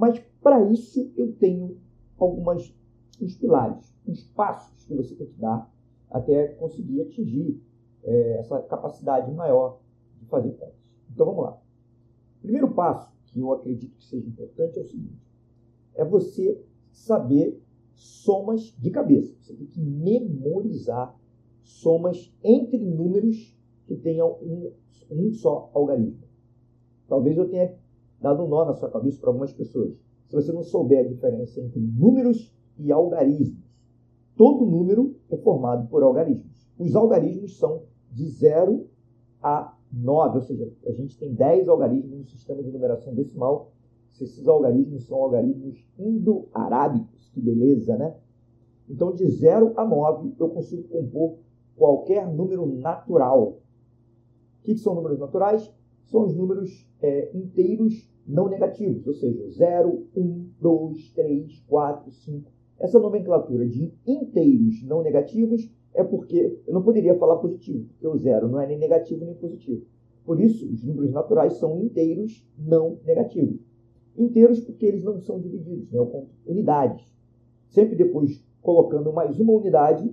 Mas para isso eu tenho algumas uns pilares, uns passos que você tem que dar até conseguir atingir é, essa capacidade maior de fazer contas. Então vamos lá. O primeiro passo que eu acredito que seja importante é o seguinte: é você saber somas de cabeça. Você tem que memorizar somas entre números que tenham um, um só algarismo. Talvez eu tenha dado um nó na sua cabeça para algumas pessoas. Se você não souber a diferença entre números e algarismos, todo número é formado por algarismos. Os algarismos são de 0 a 9, ou seja, a gente tem 10 algarismos no sistema de numeração decimal. Se esses algarismos são algarismos indo-arábicos, que beleza, né? Então, de 0 a 9, eu consigo compor qualquer número natural. O que, são números naturais? São os números é, inteiros não negativos, ou seja, 0, 1, 2, 3, 4, 5. Essa nomenclatura de inteiros não negativos é porque eu não poderia falar positivo, porque o zero não é nem negativo nem positivo. Por isso, os números naturais são inteiros não negativos. Inteiros porque eles não são divididos, né? conto unidades. Sempre depois, colocando mais uma unidade,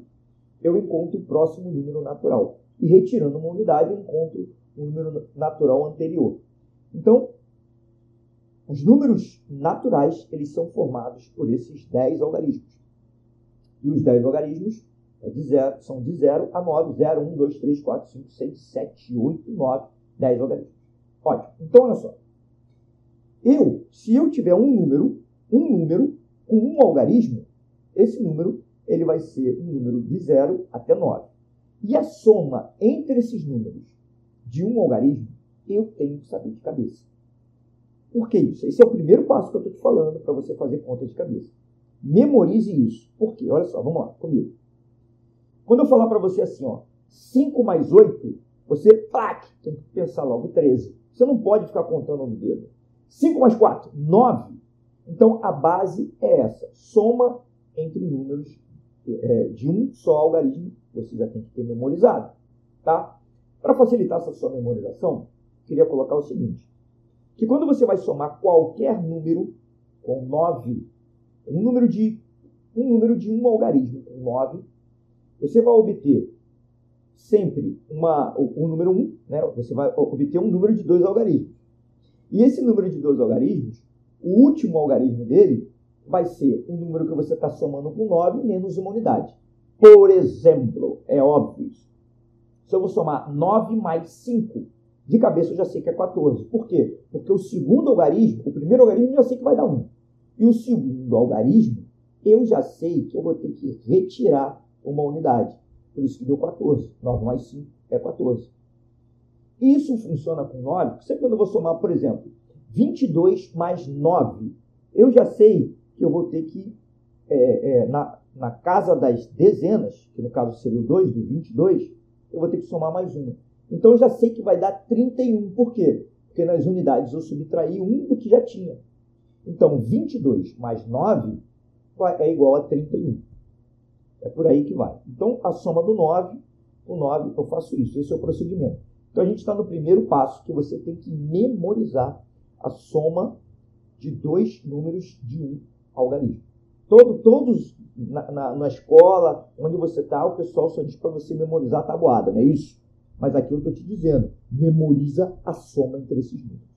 eu encontro o próximo número natural. E retirando uma unidade, eu encontro o número natural anterior. Então, os números naturais, eles são formados por esses 10 algarismos. E os 10 algarismos é de zero, são de 0 a 9. 0, 1, 2, 3, 4, 5, 6, 7, 8, 9, 10 algarismos. Ótimo. Então, olha só. Eu, se eu tiver um número, um número com um algarismo, esse número ele vai ser um número de 0 até 9. E a soma entre esses números de um algarismo, eu tenho que saber de cabeça. Por que isso? Esse é o primeiro passo que eu estou te falando para você fazer conta de cabeça. Memorize isso. Por quê? Olha só, vamos lá, comigo. Quando eu falar para você assim, ó, 5 mais 8, você, plac, tem que pensar logo 13. Você não pode ficar contando no dedo. 5 mais 4, 9. Então, a base é essa. Soma entre números é, de um só algarismo, você já tem que ter memorizado. Tá? Para facilitar essa sua memorização, queria colocar o seguinte que quando você vai somar qualquer número com 9, um número de um número de um algarismo com 9, você vai obter sempre uma, o número 1, né? você vai obter um número de dois algarismos. E esse número de dois algarismos, o último algarismo dele vai ser o número que você está somando com 9 menos uma unidade. Por exemplo, é óbvio. Se eu vou somar 9 mais 5, de cabeça eu já sei que é 14. Por quê? Porque o segundo algarismo, o primeiro algarismo eu já sei que vai dar 1. E o segundo algarismo, eu já sei que eu vou ter que retirar uma unidade. Por isso que deu 14. 9 mais 5 é 14. Isso funciona com 9, porque sempre quando eu vou somar, por exemplo, 22 mais 9, eu já sei que eu vou ter que, é, é, na, na casa das dezenas, que no caso seria o 2 do 22, eu vou ter que somar mais uma. Então eu já sei que vai dar 31. Por quê? Porque nas unidades eu subtraí um do que já tinha. Então 22 mais 9 é igual a 31. É por aí que vai. Então a soma do 9, o 9 eu faço isso. Esse é o procedimento. Então a gente está no primeiro passo que você tem que memorizar a soma de dois números de algarismo. Todo, todos na, na, na escola, onde você está, o pessoal só diz para você memorizar a tabuada, não é isso? Mas aqui eu estou te dizendo, memoriza a soma entre esses números.